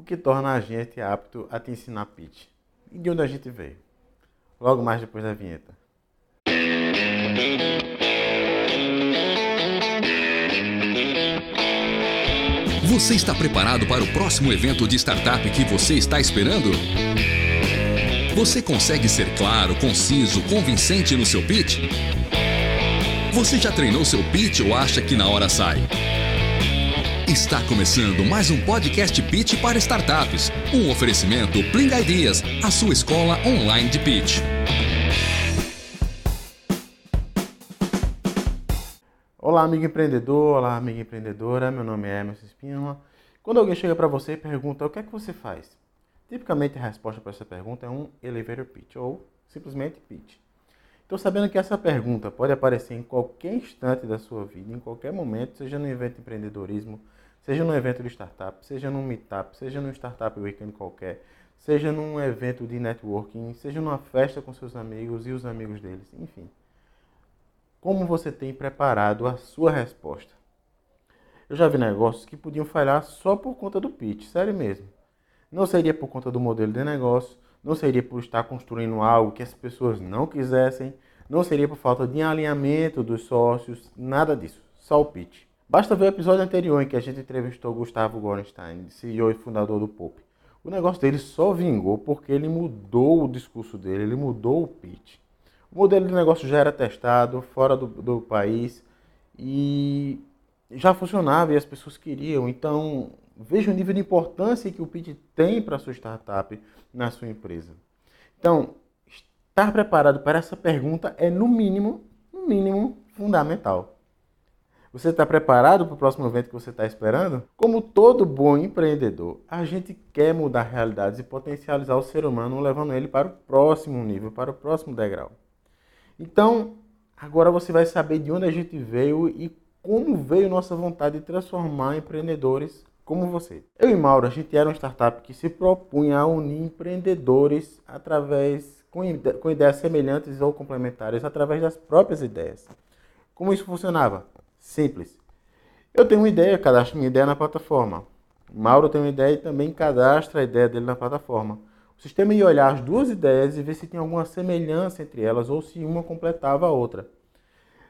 o que torna a gente apto a te ensinar pitch. E de onde a gente veio. Logo mais depois da vinheta. Você está preparado para o próximo evento de startup que você está esperando? Você consegue ser claro, conciso, convincente no seu pitch? Você já treinou seu pitch ou acha que na hora sai? Está começando mais um podcast Pitch para startups. Um oferecimento Pling Ideas, a sua escola online de pitch. Olá, amigo empreendedor, olá, amiga empreendedora. Meu nome é Emerson Espínola. Quando alguém chega para você e pergunta o que é que você faz, tipicamente a resposta para essa pergunta é um elevator pitch ou simplesmente pitch. Estou sabendo que essa pergunta pode aparecer em qualquer instante da sua vida, em qualquer momento, seja no evento de empreendedorismo, Seja num evento de startup, seja num meetup, seja num startup weekend qualquer, seja num evento de networking, seja numa festa com seus amigos e os amigos deles, enfim. Como você tem preparado a sua resposta? Eu já vi negócios que podiam falhar só por conta do pitch, sério mesmo. Não seria por conta do modelo de negócio, não seria por estar construindo algo que as pessoas não quisessem, não seria por falta de alinhamento dos sócios, nada disso, só o pitch. Basta ver o episódio anterior em que a gente entrevistou Gustavo Gorenstein, CEO e fundador do Pop. O negócio dele só vingou porque ele mudou o discurso dele, ele mudou o pitch. O modelo de negócio já era testado fora do, do país e já funcionava e as pessoas queriam. Então, veja o nível de importância que o pitch tem para a sua startup, na sua empresa. Então, estar preparado para essa pergunta é, no mínimo, no mínimo, fundamental. Você está preparado para o próximo evento que você está esperando? Como todo bom empreendedor, a gente quer mudar realidades e potencializar o ser humano, levando ele para o próximo nível, para o próximo degrau. Então, agora você vai saber de onde a gente veio e como veio nossa vontade de transformar empreendedores como você. Eu e Mauro, a gente era uma startup que se propunha a unir empreendedores através com, com ideias semelhantes ou complementares através das próprias ideias. Como isso funcionava? Simples. Eu tenho uma ideia, cadastro minha ideia na plataforma. Mauro tem uma ideia e também cadastra a ideia dele na plataforma. O sistema ia olhar as duas ideias e ver se tem alguma semelhança entre elas ou se uma completava a outra.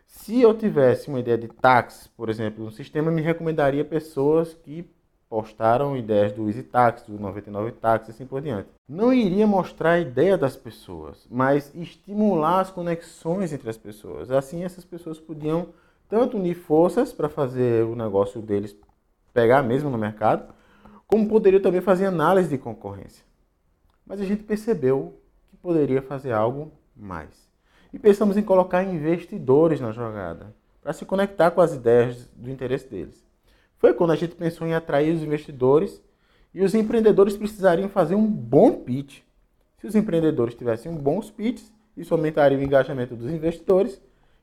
Se eu tivesse uma ideia de táxi, por exemplo, o sistema me recomendaria pessoas que postaram ideias do Easy Taxi, do 99 Taxi e assim por diante. Não iria mostrar a ideia das pessoas, mas estimular as conexões entre as pessoas. Assim, essas pessoas podiam tanto unir forças para fazer o negócio deles pegar mesmo no mercado, como poderia também fazer análise de concorrência. Mas a gente percebeu que poderia fazer algo mais. E pensamos em colocar investidores na jogada, para se conectar com as ideias do interesse deles. Foi quando a gente pensou em atrair os investidores e os empreendedores precisariam fazer um bom pitch. Se os empreendedores tivessem bons pitches, isso aumentaria o engajamento dos investidores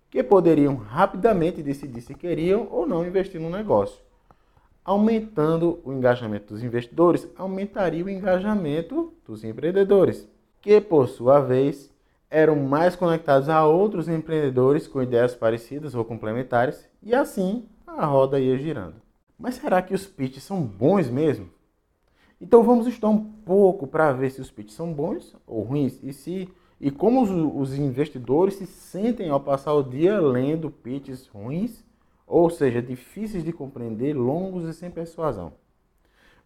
que poderiam rapidamente decidir se queriam ou não investir no negócio. Aumentando o engajamento dos investidores, aumentaria o engajamento dos empreendedores, que por sua vez eram mais conectados a outros empreendedores com ideias parecidas ou complementares, e assim a roda ia girando. Mas será que os pitches são bons mesmo? Então vamos estudar um pouco para ver se os pitches são bons ou ruins e se e como os, os investidores se sentem ao passar o dia lendo pitches ruins, ou seja, difíceis de compreender, longos e sem persuasão.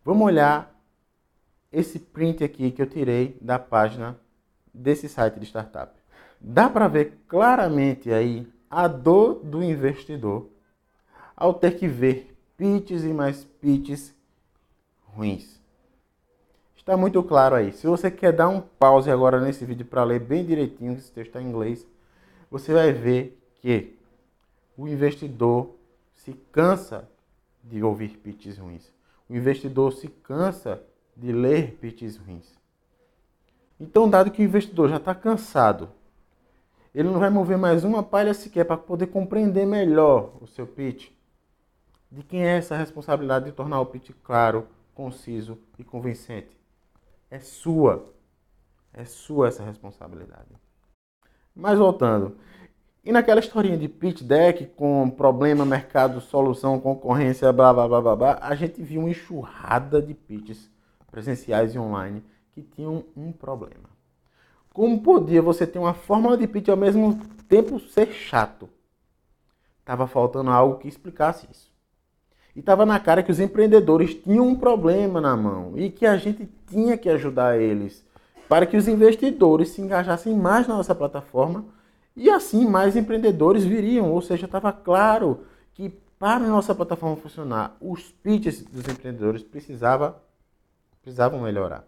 Vamos olhar esse print aqui que eu tirei da página desse site de startup. Dá para ver claramente aí a dor do investidor ao ter que ver pitches e mais pitches ruins. Está muito claro aí. Se você quer dar um pause agora nesse vídeo para ler bem direitinho, esse texto está em inglês, você vai ver que o investidor se cansa de ouvir pitches ruins. O investidor se cansa de ler pitches ruins. Então, dado que o investidor já está cansado, ele não vai mover mais uma palha sequer para poder compreender melhor o seu pitch. De quem é essa responsabilidade de tornar o pitch claro, conciso e convincente? É sua. É sua essa responsabilidade. Mas voltando. E naquela historinha de pitch deck com problema, mercado, solução, concorrência, blá blá blá blá blá, a gente viu uma enxurrada de pitches presenciais e online, que tinham um problema. Como podia você ter uma fórmula de pitch e ao mesmo tempo ser chato? Tava faltando algo que explicasse isso. E estava na cara que os empreendedores tinham um problema na mão e que a gente tinha que ajudar eles para que os investidores se engajassem mais na nossa plataforma e assim mais empreendedores viriam. Ou seja, estava claro que para a nossa plataforma funcionar, os pitches dos empreendedores precisava, precisavam melhorar.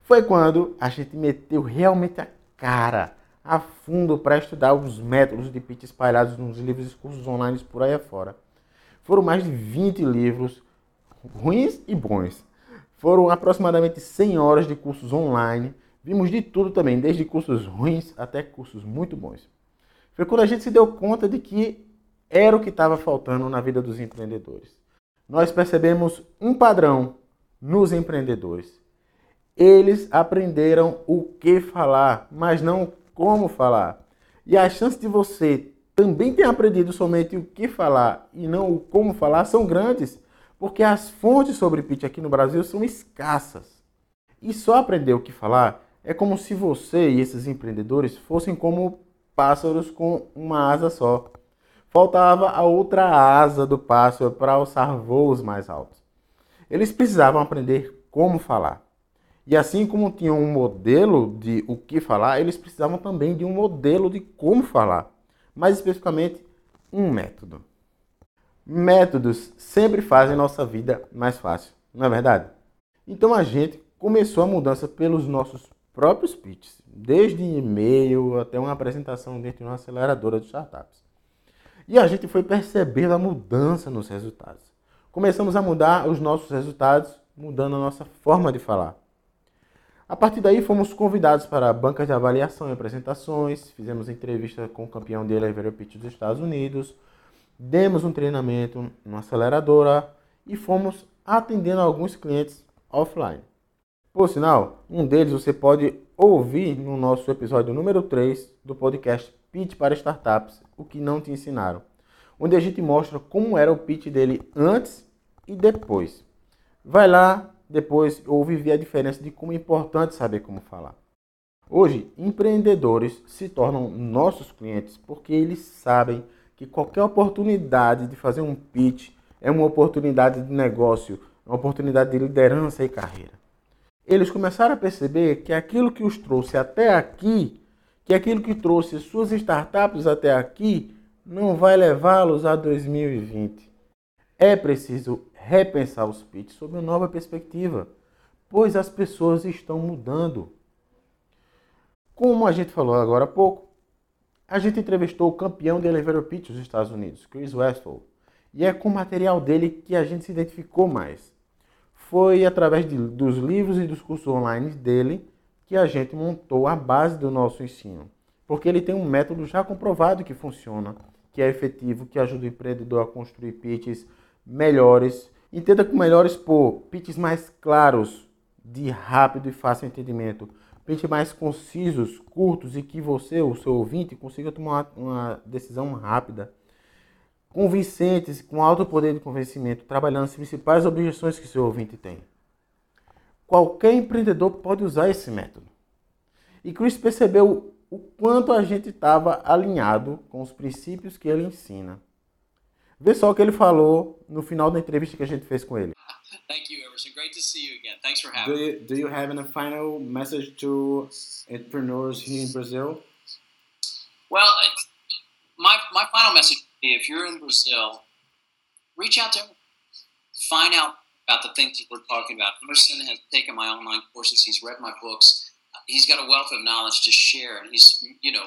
Foi quando a gente meteu realmente a cara a fundo para estudar os métodos de pitch espalhados nos livros e cursos online por aí afora. Foram mais de 20 livros, ruins e bons. Foram aproximadamente 100 horas de cursos online. Vimos de tudo também, desde cursos ruins até cursos muito bons. Foi quando a gente se deu conta de que era o que estava faltando na vida dos empreendedores. Nós percebemos um padrão nos empreendedores. Eles aprenderam o que falar, mas não como falar. E a chance de você também ter aprendido somente o que falar e não o como falar são grandes, porque as fontes sobre pitch aqui no Brasil são escassas. E só aprender o que falar é como se você e esses empreendedores fossem como pássaros com uma asa só. Faltava a outra asa do pássaro para alçar voos mais altos. Eles precisavam aprender como falar. E assim como tinham um modelo de o que falar, eles precisavam também de um modelo de como falar. Mais especificamente, um método. Métodos sempre fazem nossa vida mais fácil, não é verdade? Então a gente começou a mudança pelos nossos próprios pitches, desde e-mail até uma apresentação dentro de uma aceleradora de startups. E a gente foi percebendo a mudança nos resultados. Começamos a mudar os nossos resultados, mudando a nossa forma de falar. A partir daí, fomos convidados para bancas de avaliação e apresentações, fizemos entrevista com o campeão de Elevator Pitch dos Estados Unidos, demos um treinamento numa aceleradora e fomos atendendo alguns clientes offline. Por sinal, um deles você pode ouvir no nosso episódio número 3 do podcast Pitch para Startups, o que não te ensinaram, onde a gente mostra como era o pitch dele antes e depois. Vai lá, depois ouve ver a diferença de como é importante saber como falar. Hoje, empreendedores se tornam nossos clientes porque eles sabem que qualquer oportunidade de fazer um pitch é uma oportunidade de negócio, uma oportunidade de liderança e carreira. Eles começaram a perceber que aquilo que os trouxe até aqui, que aquilo que trouxe suas startups até aqui, não vai levá-los a 2020. É preciso repensar os pitches sob uma nova perspectiva, pois as pessoas estão mudando. Como a gente falou agora há pouco, a gente entrevistou o campeão de elevator pitch dos Estados Unidos, Chris Westphal, e é com o material dele que a gente se identificou mais. Foi através de, dos livros e dos cursos online dele que a gente montou a base do nosso ensino, porque ele tem um método já comprovado que funciona, que é efetivo, que ajuda o empreendedor a construir pitches melhores e tenta com melhores por pitches mais claros, de rápido e fácil entendimento, pitches mais concisos, curtos e que você, o seu ouvinte, consiga tomar uma decisão rápida, convincentes, com alto poder de convencimento, trabalhando as principais objeções que seu ouvinte tem. Qualquer empreendedor pode usar esse método. E Chris percebeu o quanto a gente estava alinhado com os princípios que ele ensina. Vê só o que ele falou no final da entrevista que a gente fez com ele. Thank you, Emerson. Great to see you again. Thanks for having do you, me. Do you have a final message to entrepreneurs here in Brazil? Well, my, my final message if you're in Brazil, reach out to him. Find out about the things that we're talking about. Emerson has taken my online courses. He's read my books. He's got a wealth of knowledge to share. And he's, you know,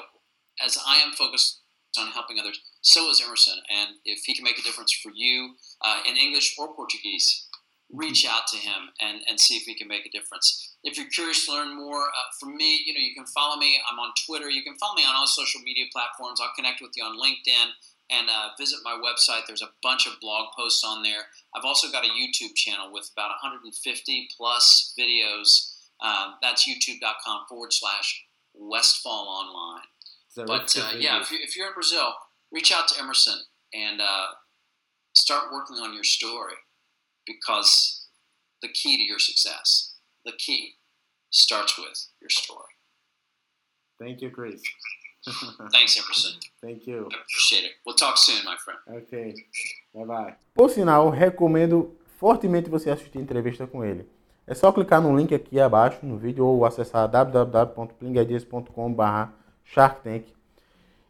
as I am focused on helping others, so is Emerson. And if he can make a difference for you uh, in English or Portuguese, reach mm-hmm. out to him and, and see if he can make a difference. If you're curious to learn more uh, from me, you know, you can follow me. I'm on Twitter. You can follow me on all social media platforms. I'll connect with you on LinkedIn and uh, visit my website. There's a bunch of blog posts on there. I've also got a YouTube channel with about 150 plus videos. Um, that's youtube.com forward slash Westfall Online. But uh, yeah, if, you, if you're in Brazil, reach out to Emerson and uh, start working on your story because the key to your success the key starts with your story. Thank you, Chris. Thanks, Emerson. Thank you. I appreciate it. We'll talk soon, my friend. Ok. Bye bye. Por sinal, recomendo fortemente você assistir a entrevista com ele. É só clicar no link aqui abaixo no vídeo ou acessar www.plingadias.com.br SharkTank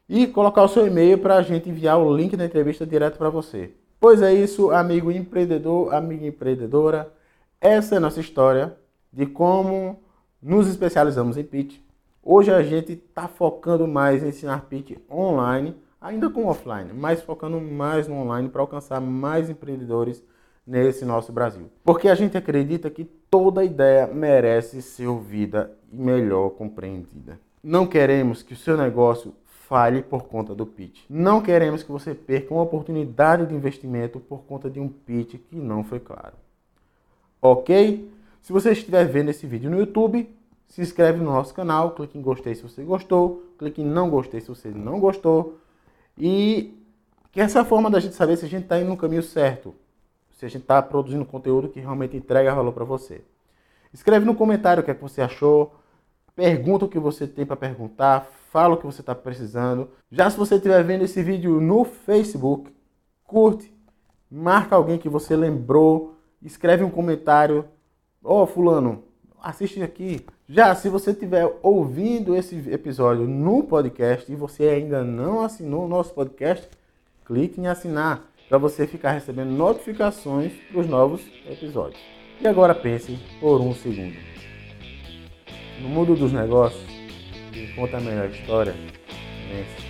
e colocar o seu e-mail para a gente enviar o link da entrevista direto para você. Pois é isso, amigo empreendedor, amiga empreendedora. Essa é a nossa história de como nos especializamos em pitch. Hoje a gente está focando mais em ensinar pitch online, ainda com offline, mas focando mais no online para alcançar mais empreendedores nesse nosso Brasil. Porque a gente acredita que toda ideia merece ser ouvida e melhor compreendida. Não queremos que o seu negócio falhe por conta do pitch. Não queremos que você perca uma oportunidade de investimento por conta de um pitch que não foi claro. Ok? Se você estiver vendo esse vídeo no YouTube, se inscreve no nosso canal, clique em gostei se você gostou, clique em não gostei se você não gostou. E que essa é a forma da gente saber se a gente está indo no caminho certo se a gente está produzindo conteúdo que realmente entrega valor para você. Escreve no comentário o que é que você achou, pergunta o que você tem para perguntar, fala o que você está precisando. Já se você estiver vendo esse vídeo no Facebook, curte, marca alguém que você lembrou, escreve um comentário. Ó, oh, fulano, assiste aqui. Já se você estiver ouvindo esse episódio no podcast e você ainda não assinou o nosso podcast, clique em assinar para você ficar recebendo notificações para os novos episódios. E agora pense por um segundo. No mundo dos negócios, quem conta a melhor história, vence.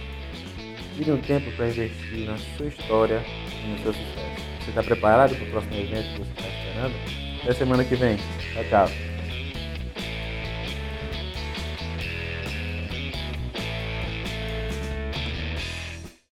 Tire um tempo para investir na sua história e no seu sucesso. Você está preparado para o próximo evento que você está esperando? Até semana que vem. Tchau, tchau.